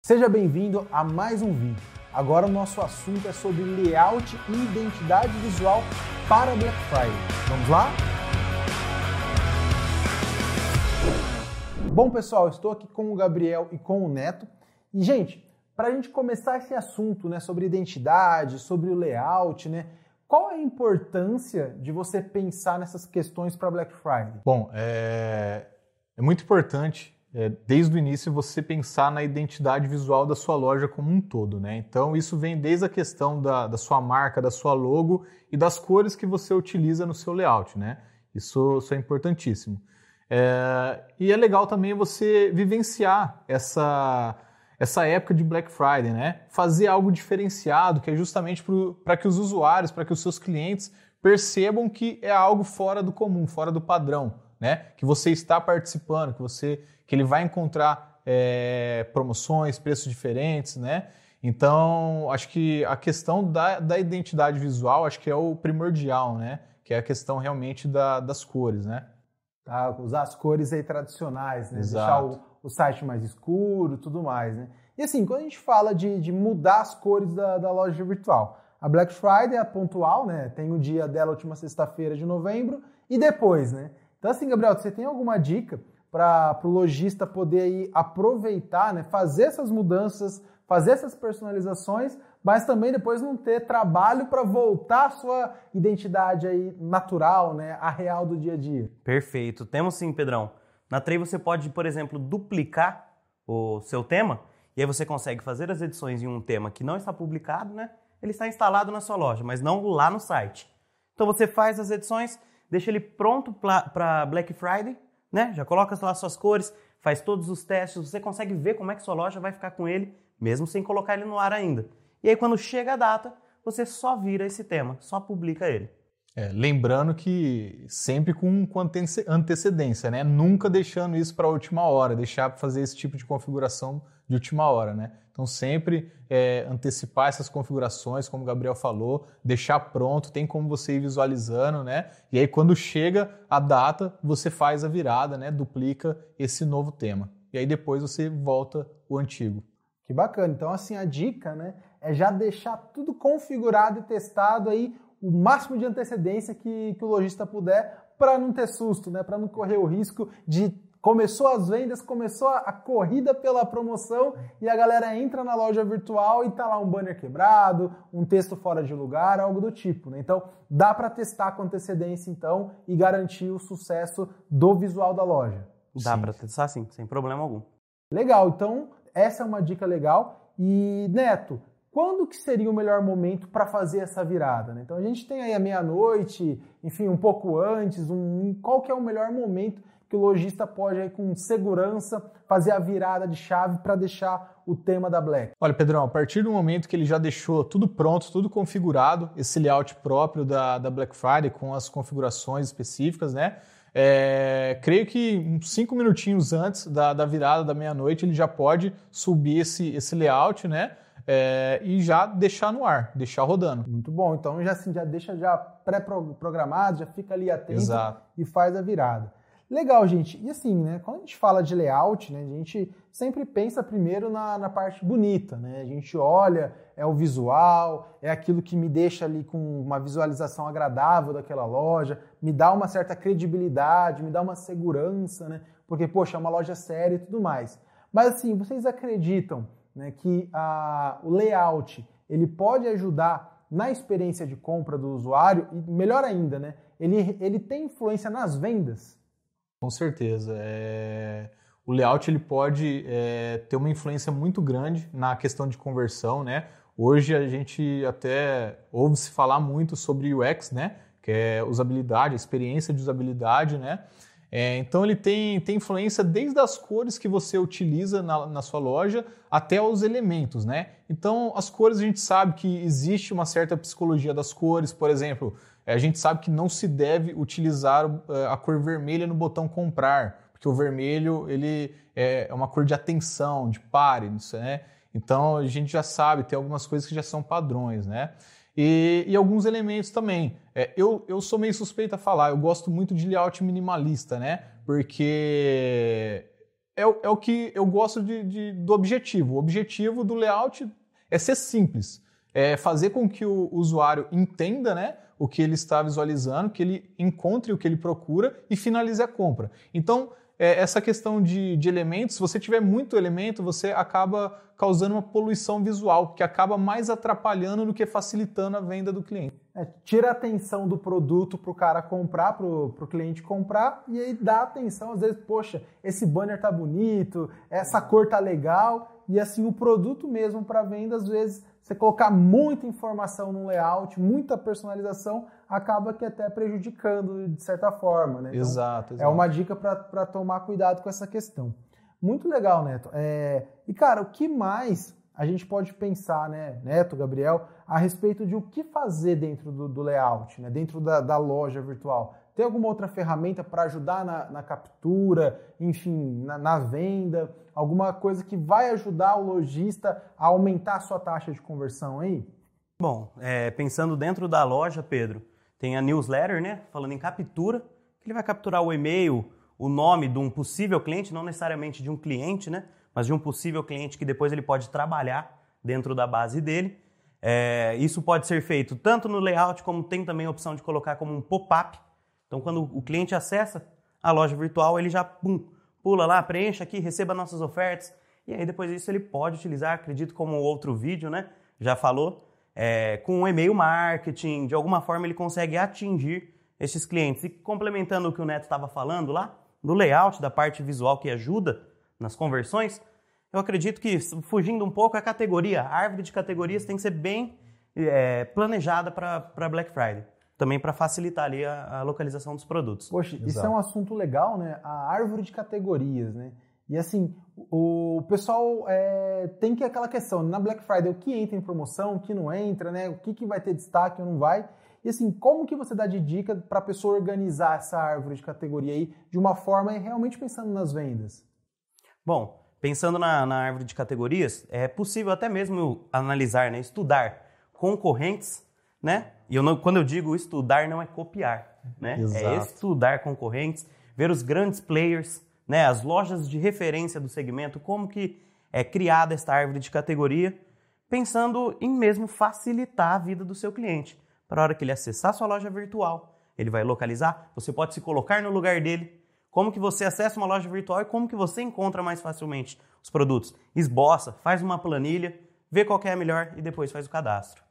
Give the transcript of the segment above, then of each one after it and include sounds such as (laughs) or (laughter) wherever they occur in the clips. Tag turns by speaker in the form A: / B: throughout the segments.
A: Seja bem-vindo a mais um vídeo. Agora o nosso assunto é sobre layout e identidade visual para Black Friday. Vamos lá? Bom, pessoal, estou aqui com o Gabriel e com o Neto. E, gente, para a gente começar esse assunto né, sobre identidade, sobre o layout, né, qual é a importância de você pensar nessas questões para Black Friday?
B: Bom, é, é muito importante é, desde o início você pensar na identidade visual da sua loja como um todo, né? Então isso vem desde a questão da, da sua marca, da sua logo e das cores que você utiliza no seu layout, né? Isso, isso é importantíssimo. É, e é legal também você vivenciar essa, essa época de Black Friday, né? Fazer algo diferenciado, que é justamente para que os usuários, para que os seus clientes percebam que é algo fora do comum, fora do padrão, né? Que você está participando, que você que ele vai encontrar é, promoções, preços diferentes, né? Então, acho que a questão da, da identidade visual, acho que é o primordial, né? Que é a questão realmente da, das cores, né?
A: Tá, usar as cores aí tradicionais, né?
B: Exato.
A: Deixar o, o site mais escuro tudo mais, né? E assim, quando a gente fala de, de mudar as cores da, da loja virtual, a Black Friday é pontual, né? Tem o dia dela, última sexta-feira de novembro, e depois, né? Então assim, Gabriel, você tem alguma dica para o lojista poder aí aproveitar, né, fazer essas mudanças, fazer essas personalizações, mas também depois não ter trabalho para voltar à sua identidade aí natural, né, a real do dia a dia.
C: Perfeito. Temos sim, Pedrão. Na Trey você pode, por exemplo, duplicar o seu tema e aí você consegue fazer as edições em um tema que não está publicado, né? Ele está instalado na sua loja, mas não lá no site. Então você faz as edições, deixa ele pronto para Black Friday né? Já coloca lá suas cores, faz todos os testes, você consegue ver como é que sua loja vai ficar com ele, mesmo sem colocar ele no ar ainda. E aí quando chega a data, você só vira esse tema, só publica ele.
B: É, lembrando que sempre com, com antecedência, né? Nunca deixando isso para a última hora, deixar para fazer esse tipo de configuração de última hora, né? Então sempre é, antecipar essas configurações, como o Gabriel falou, deixar pronto, tem como você ir visualizando, né? E aí quando chega a data, você faz a virada, né? Duplica esse novo tema. E aí depois você volta o antigo.
A: Que bacana. Então assim a dica, né? É já deixar tudo configurado e testado aí o máximo de antecedência que, que o lojista puder para não ter susto, né? Para não correr o risco de começou as vendas, começou a corrida pela promoção e a galera entra na loja virtual e tá lá um banner quebrado, um texto fora de lugar, algo do tipo, né? Então, dá para testar com antecedência então e garantir o sucesso do visual da loja.
C: Dá para testar sim, sem problema algum.
A: Legal. Então, essa é uma dica legal. E Neto, quando que seria o melhor momento para fazer essa virada? Né? Então a gente tem aí a meia-noite, enfim, um pouco antes, um, qual que é o melhor momento que o lojista pode aí com segurança fazer a virada de chave para deixar o tema da Black?
B: Olha, Pedrão, a partir do momento que ele já deixou tudo pronto, tudo configurado, esse layout próprio da, da Black Friday com as configurações específicas, né? É, creio que uns cinco minutinhos antes da, da virada da meia-noite ele já pode subir esse, esse layout, né? É, e já deixar no ar, deixar rodando.
A: Muito bom. Então já, assim, já deixa já pré-programado, já fica ali atento
B: Exato.
A: e faz a virada. Legal, gente. E assim, né? Quando a gente fala de layout, né? A gente sempre pensa primeiro na, na parte bonita, né? A gente olha, é o visual, é aquilo que me deixa ali com uma visualização agradável daquela loja, me dá uma certa credibilidade, me dá uma segurança, né? Porque, poxa, é uma loja séria e tudo mais. Mas assim, vocês acreditam né, que a, o layout ele pode ajudar na experiência de compra do usuário e melhor ainda, né, ele, ele tem influência nas vendas?
B: Com certeza. É... O layout ele pode é, ter uma influência muito grande na questão de conversão, né? Hoje a gente até ouve se falar muito sobre UX, né? Que é usabilidade, experiência de usabilidade, né? É, então ele tem, tem influência desde as cores que você utiliza na, na, sua loja até os elementos, né? Então as cores a gente sabe que existe uma certa psicologia das cores, por exemplo, é, a gente sabe que não se deve utilizar é, a cor vermelha no botão comprar, porque o vermelho ele é, é uma cor de atenção, de pare, né? Então a gente já sabe, tem algumas coisas que já são padrões, né? E, e alguns elementos também. É, eu, eu sou meio suspeito a falar, eu gosto muito de layout minimalista, né? Porque é, é o que eu gosto de, de, do objetivo. O objetivo do layout é ser simples, é fazer com que o usuário entenda né, o que ele está visualizando, que ele encontre o que ele procura e finalize a compra. Então, é, essa questão de, de elementos, se você tiver muito elemento, você acaba causando uma poluição visual, que acaba mais atrapalhando do que facilitando a venda do cliente.
A: É, tira a atenção do produto para o cara comprar, para o cliente comprar, e aí dá atenção, às vezes, poxa, esse banner tá bonito, essa cor tá legal, e assim o produto mesmo para venda, às vezes, você colocar muita informação no layout, muita personalização, acaba que até prejudicando de certa forma. Né?
B: Então, exato, exato,
A: É uma dica para tomar cuidado com essa questão. Muito legal, Neto. É, e, cara, o que mais a gente pode pensar, né, Neto, Gabriel, a respeito de o que fazer dentro do, do layout, né, dentro da, da loja virtual? Tem alguma outra ferramenta para ajudar na, na, captura, enfim, na, na, venda? Alguma coisa que vai ajudar o lojista a aumentar a sua taxa de conversão aí?
C: Bom, é, pensando dentro da loja, Pedro, tem a newsletter, né? Falando em captura, que ele vai capturar o e-mail, o nome de um possível cliente, não necessariamente de um cliente, né? Mas de um possível cliente que depois ele pode trabalhar dentro da base dele. É, isso pode ser feito tanto no layout, como tem também a opção de colocar como um pop-up então, quando o cliente acessa a loja virtual, ele já pum, pula lá, preencha aqui, receba nossas ofertas. E aí, depois disso, ele pode utilizar, acredito, como outro vídeo, né? Já falou, é, com um e-mail marketing, de alguma forma ele consegue atingir esses clientes. E complementando o que o Neto estava falando lá, do layout, da parte visual que ajuda nas conversões, eu acredito que, fugindo um pouco, a categoria, a árvore de categorias tem que ser bem é, planejada para Black Friday também para facilitar ali a, a, localização dos produtos.
A: Poxa, Exato. isso é um assunto legal, né? A árvore de categorias, né? E assim, o pessoal é, tem que aquela questão, na Black Friday, o que entra em promoção, o que não entra, né? O que, que vai ter destaque ou não vai. E assim, como que você dá de dica para a pessoa organizar essa árvore de categoria aí de uma forma realmente pensando nas vendas?
C: Bom, pensando na, na árvore de categorias, é possível até mesmo analisar, né? Estudar concorrentes né? E eu não, quando eu digo estudar, não é copiar, né? É Exato. É estudar concorrentes, ver os grandes players, né? As lojas de referência do segmento, como que é criada esta árvore de categoria, pensando em mesmo facilitar a vida do seu cliente. Para a hora que ele acessar sua loja virtual, ele vai localizar, você pode se colocar no lugar dele, como que você acessa uma loja virtual e como que você encontra mais facilmente os produtos. Esboça, faz uma planilha, vê qual é a melhor e depois faz o cadastro.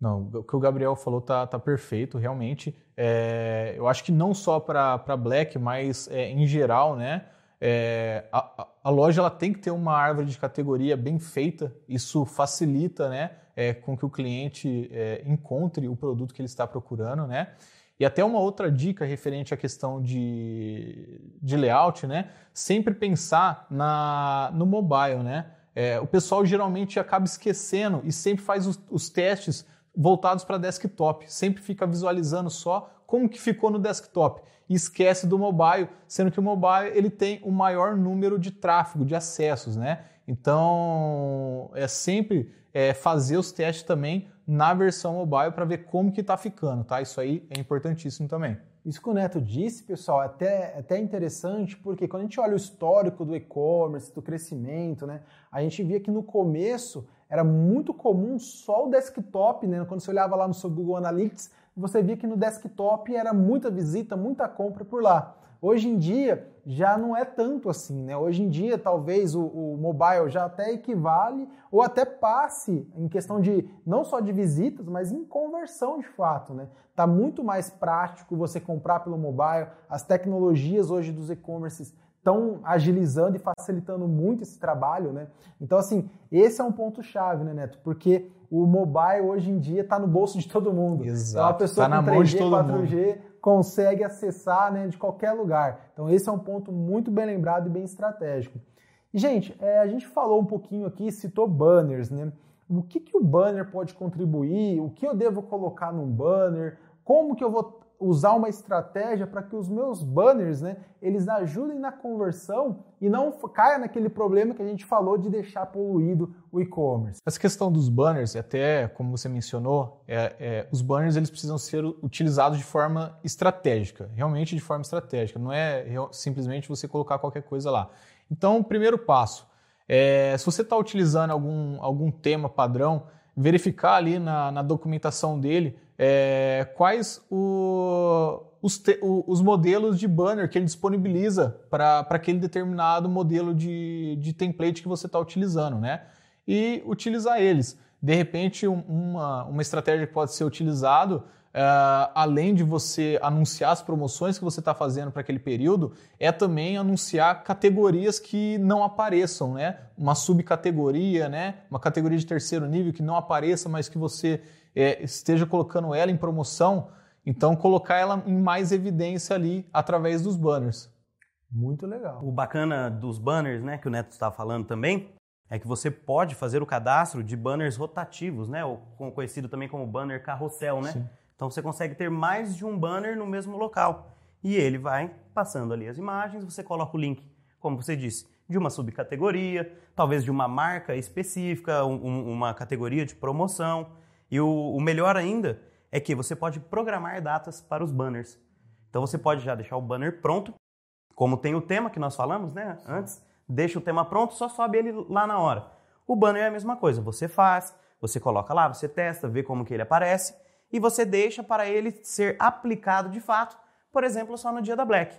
B: Não, o que o Gabriel falou tá, tá perfeito, realmente. É, eu acho que não só para Black, mas é, em geral, né? É, a, a, loja ela tem que ter uma árvore de categoria bem feita. Isso facilita, né? É, com que o cliente é, encontre o produto que ele está procurando, né? E até uma outra dica referente à questão de, de layout, né? Sempre pensar na, no mobile, né? É, o pessoal geralmente acaba esquecendo e sempre faz os, os testes voltados para desktop, sempre fica visualizando só como que ficou no desktop e esquece do mobile, sendo que o mobile ele tem o maior número de tráfego, de acessos, né? Então é sempre é, fazer os testes também na versão mobile para ver como que está ficando, tá? Isso aí é importantíssimo também.
A: Isso que o Neto disse, pessoal, é até, é até interessante, porque quando a gente olha o histórico do e-commerce, do crescimento, né, a gente via que no começo era muito comum só o desktop, né? Quando você olhava lá no seu Google Analytics, você via que no desktop era muita visita, muita compra por lá. Hoje em dia já não é tanto assim, né? Hoje em dia talvez o, o, mobile já até equivale ou até passe em questão de não só de visitas, mas em conversão de fato, né? Tá muito mais prático você comprar pelo mobile. As tecnologias hoje dos e-commerces estão agilizando e facilitando muito esse trabalho, né? Então, assim, esse é um ponto-chave, né, Neto? Porque o mobile hoje em dia está no bolso de todo mundo.
B: Exato.
A: Então, a pessoa tá com 3G, 4G mundo. consegue acessar né, de qualquer lugar. Então, esse é um ponto muito bem lembrado e bem estratégico. E, gente, é, a gente falou um pouquinho aqui, citou banners, né? O que, que o banner pode contribuir? O que eu devo colocar num banner? Como que eu vou usar uma estratégia para que os meus banners, né, eles ajudem na conversão e não caia naquele problema que a gente falou de deixar poluído o e-commerce.
B: Essa questão dos banners, até como você mencionou, é, é, os banners eles precisam ser utilizados de forma estratégica, realmente de forma estratégica. Não é simplesmente você colocar qualquer coisa lá. Então, primeiro passo, é, se você está utilizando algum, algum tema padrão, verificar ali na, na documentação dele é, quais o, os, te, o, os, modelos de banner que ele disponibiliza para aquele determinado modelo de, de template que você está utilizando, né? E utilizar eles. De repente, uma, uma estratégia que pode ser utilizado Uh, além de você anunciar as promoções que você está fazendo para aquele período, é também anunciar categorias que não apareçam, né? Uma subcategoria, né? Uma categoria de terceiro nível que não apareça, mas que você é, esteja colocando ela em promoção. Então, colocar ela em mais evidência ali através dos banners.
A: Muito legal.
C: O bacana dos banners, né, que o Neto estava falando também, é que você pode fazer o cadastro de banners rotativos, né? Ou conhecido também como banner carrossel, né? Sim. Então você consegue ter mais de um banner no mesmo local. E ele vai passando ali as imagens, você coloca o link, como você disse, de uma subcategoria, talvez de uma marca específica, um, uma categoria de promoção. E o, o melhor ainda é que você pode programar datas para os banners. Então você pode já deixar o banner pronto, como tem o tema que nós falamos, né? Antes, deixa o tema pronto, só sobe ele lá na hora. O banner é a mesma coisa, você faz, você coloca lá, você testa, vê como que ele aparece e você deixa para ele ser aplicado de fato, por exemplo, só no dia da Black.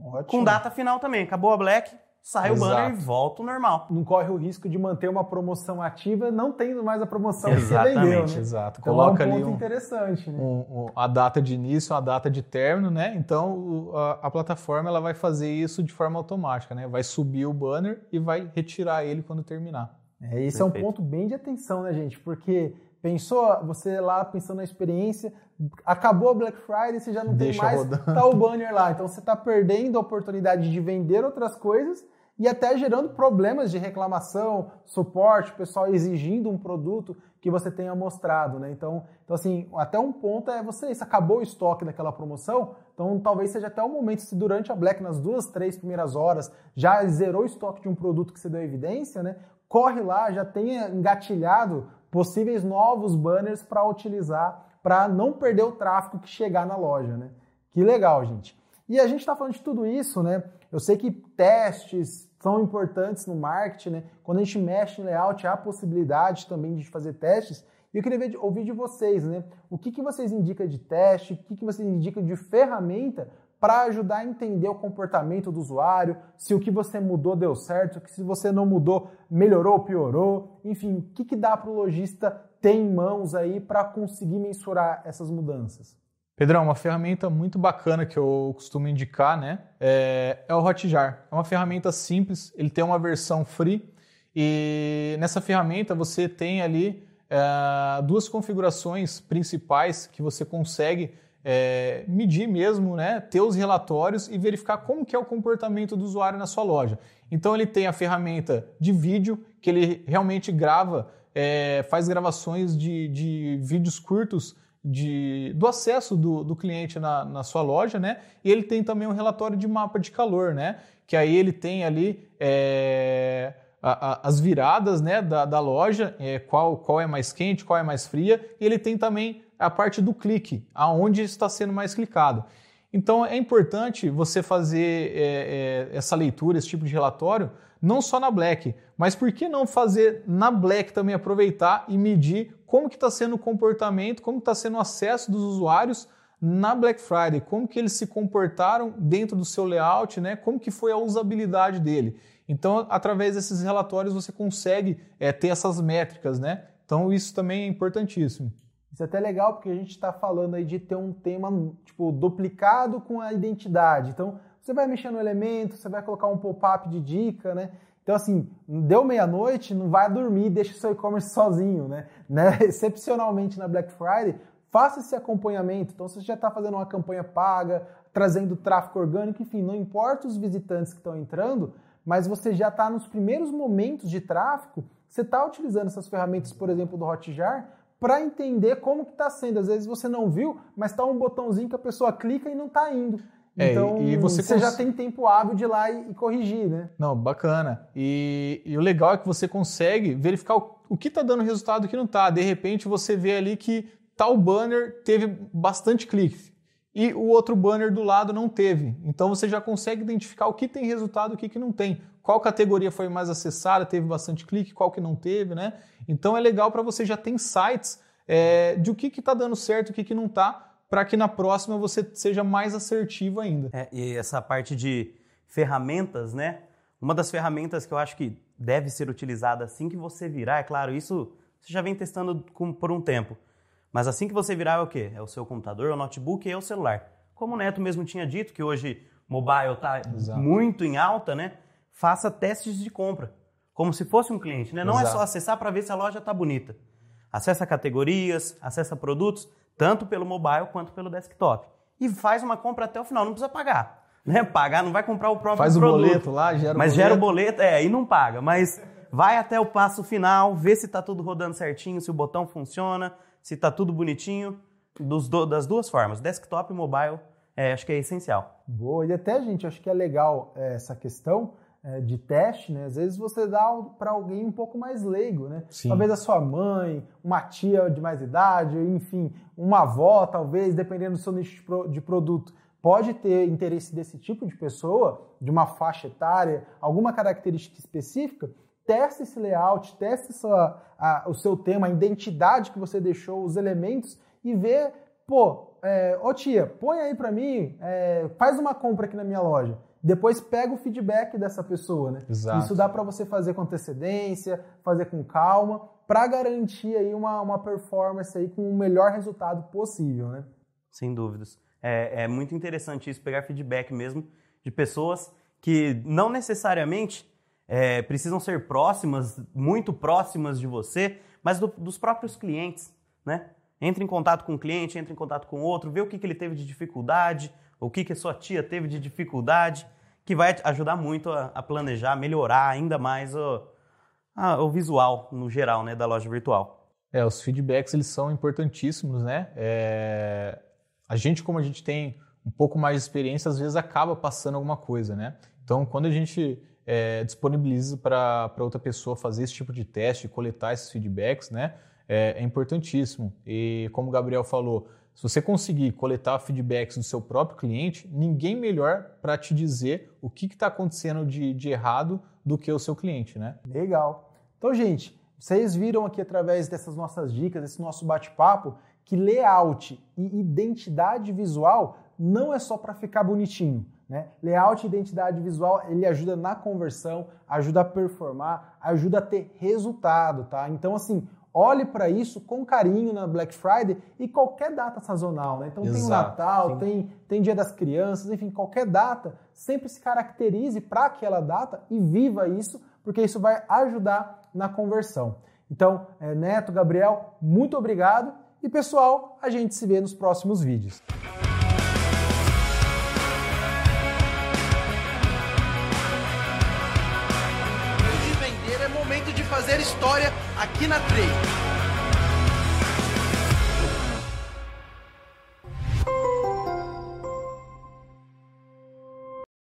C: Ótimo. Com data final também. Acabou a Black, sai Exato. o banner e volta o normal.
A: Não corre o risco de manter uma promoção ativa não tendo mais a promoção Exatamente, que você vendeu. Né?
B: Exato. Então, Coloca
A: é um
B: ali
A: um, interessante, né?
B: um, um, a data de início, a data de término, né? Então a, a, plataforma ela vai fazer isso de forma automática, né? Vai subir o banner e vai retirar ele quando terminar.
A: É, esse Perfeito. é um ponto bem de atenção, né, gente? Porque Pensou, você lá pensando na experiência, acabou a Black Friday, você já não Deixa tem mais, rodando. tá o banner lá. Então você está perdendo a oportunidade de vender outras coisas e até gerando problemas de reclamação, suporte, o pessoal exigindo um produto que você tenha mostrado, né? Então, então assim, até um ponto é você, se acabou o estoque daquela promoção, então talvez seja até o momento, se durante a Black, nas duas, três primeiras horas, já zerou o estoque de um produto que você deu evidência, né? Corre lá, já tenha engatilhado possíveis novos banners para utilizar para não perder o tráfego que chegar na loja, né? Que legal, gente. E a gente está falando de tudo isso, né? Eu sei que testes são importantes no marketing, né? Quando a gente mexe em layout, há possibilidade também de fazer testes. E eu queria ver, ouvir de vocês, né? O que, que vocês indicam de teste, o que, que vocês indicam de ferramenta para ajudar a entender o comportamento do usuário, se o que você mudou deu certo, se você não mudou melhorou ou piorou, enfim, o que, que dá para o lojista ter em mãos aí para conseguir mensurar essas mudanças?
B: Pedrão, uma ferramenta muito bacana que eu costumo indicar, né, é, é o Hotjar. É uma ferramenta simples, ele tem uma versão free e nessa ferramenta você tem ali é, duas configurações principais que você consegue é, medir mesmo, né, ter os relatórios e verificar como que é o comportamento do usuário na sua loja. Então ele tem a ferramenta de vídeo, que ele realmente grava, é, faz gravações de, de vídeos curtos de, do acesso do, do cliente na, na, sua loja, né? E ele tem também um relatório de mapa de calor, né? Que aí ele tem ali é, a, a, as viradas né, da, da loja, é, qual, qual é mais quente, qual é mais fria, e ele tem também a parte do clique, aonde está sendo mais clicado. Então é importante você fazer é, é, essa leitura, esse tipo de relatório, não só na Black, mas por que não fazer na Black também aproveitar e medir como que está sendo o comportamento, como está sendo o acesso dos usuários na Black Friday, como que eles se comportaram dentro do seu layout, né? como que foi a usabilidade dele. Então, através desses relatórios, você consegue é, ter essas métricas, né? Então, isso também é importantíssimo.
A: Isso é até legal porque a gente está falando aí de ter um tema tipo duplicado com a identidade. Então você vai mexer no elemento, você vai colocar um pop-up de dica, né? Então assim, deu meia-noite, não vai dormir, deixa o seu e-commerce sozinho, né? (laughs) né? Excepcionalmente na Black Friday, faça esse acompanhamento. Então se você já está fazendo uma campanha paga, trazendo tráfego orgânico, enfim, não importa os visitantes que estão entrando, mas você já está nos primeiros momentos de tráfego, você está utilizando essas ferramentas, por exemplo, do Hotjar, para entender como que está sendo. Às vezes você não viu, mas está um botãozinho que a pessoa clica e não está indo. É, então, e você, você cons... já tem tempo hábil de ir lá e, corrigir, né?
B: Não, bacana. E, e, o legal é que você consegue verificar o, o que está dando resultado e o que não está. De repente, você vê ali que tal banner teve bastante clique. E o outro banner do lado não teve. Então você já consegue identificar o que tem resultado e o que, que não tem. Qual categoria foi mais acessada, teve bastante clique, qual que não teve, né? Então é legal para você já ter insights é, de o que está dando certo e o que, que não está, para que na próxima você seja mais assertivo ainda.
C: É, e essa parte de ferramentas, né? Uma das ferramentas que eu acho que deve ser utilizada assim que você virar, é claro, isso você já vem testando por um tempo. Mas assim que você virar é o quê? É o seu computador, o notebook e o celular. Como o Neto mesmo tinha dito, que hoje mobile está muito em alta, né? Faça testes de compra. Como se fosse um cliente, né? Não Exato. é só acessar para ver se a loja está bonita. Acessa categorias, acessa produtos, tanto pelo mobile quanto pelo desktop. E faz uma compra até o final, não precisa pagar. Né? Pagar, não vai comprar o próprio
B: faz
C: produto.
B: Faz o boleto lá, gera o
C: Mas
B: boleto.
C: gera o boleto, é, e não paga. Mas vai até o passo final, vê se está tudo rodando certinho, se o botão funciona, se está tudo bonitinho, dos do, das duas formas, desktop e mobile, é, acho que é essencial.
A: Boa, e até, gente, acho que é legal é, essa questão é, de teste, né? Às vezes você dá para alguém um pouco mais leigo, né? Sim. Talvez a sua mãe, uma tia de mais idade, enfim, uma avó, talvez, dependendo do seu nicho de produto pode ter interesse desse tipo de pessoa, de uma faixa etária, alguma característica específica, teste esse layout, teste essa, a, o seu tema, a identidade que você deixou, os elementos e vê, pô, é, ô tia, põe aí para mim, é, faz uma compra aqui na minha loja. Depois pega o feedback dessa pessoa, né?
B: Exato.
A: Isso dá para você fazer com antecedência, fazer com calma, para garantir aí uma, uma performance aí com o melhor resultado possível, né?
C: Sem dúvidas. É, é muito interessante isso, pegar feedback mesmo de pessoas que não necessariamente é, precisam ser próximas, muito próximas de você, mas do, dos próprios clientes, né? Entre em contato com o cliente, entre em contato com outro, vê o que, que ele teve de dificuldade, o que, que a sua tia teve de dificuldade, que vai ajudar muito a, a planejar, melhorar ainda mais o, a, o visual no geral né, da loja virtual.
B: É, os feedbacks eles são importantíssimos, né? É, a gente, como a gente tem um pouco mais de experiência, às vezes acaba passando alguma coisa, né? Então, quando a gente é, disponibiliza para outra pessoa fazer esse tipo de teste, coletar esses feedbacks, né? É, é, importantíssimo. E como o Gabriel falou, se você conseguir coletar feedbacks do seu próprio cliente, ninguém melhor para te dizer o que está acontecendo de, de errado do que o seu cliente, né?
A: Legal. Então, gente, vocês viram aqui através dessas nossas dicas, desse nosso bate-papo, que layout e identidade visual não é só para ficar bonitinho. Né? Layout e identidade visual, ele ajuda na conversão, ajuda a performar, ajuda a ter resultado, tá? Então, assim, olhe para isso com carinho na Black Friday e qualquer data sazonal, né? Então Exato, tem o Natal, tem, tem Dia das Crianças, enfim, qualquer data, sempre se caracterize para aquela data e viva isso, porque isso vai ajudar na conversão. Então, é, Neto, Gabriel, muito obrigado e pessoal, a gente se vê nos próximos vídeos.
D: Fazer história aqui na Trade.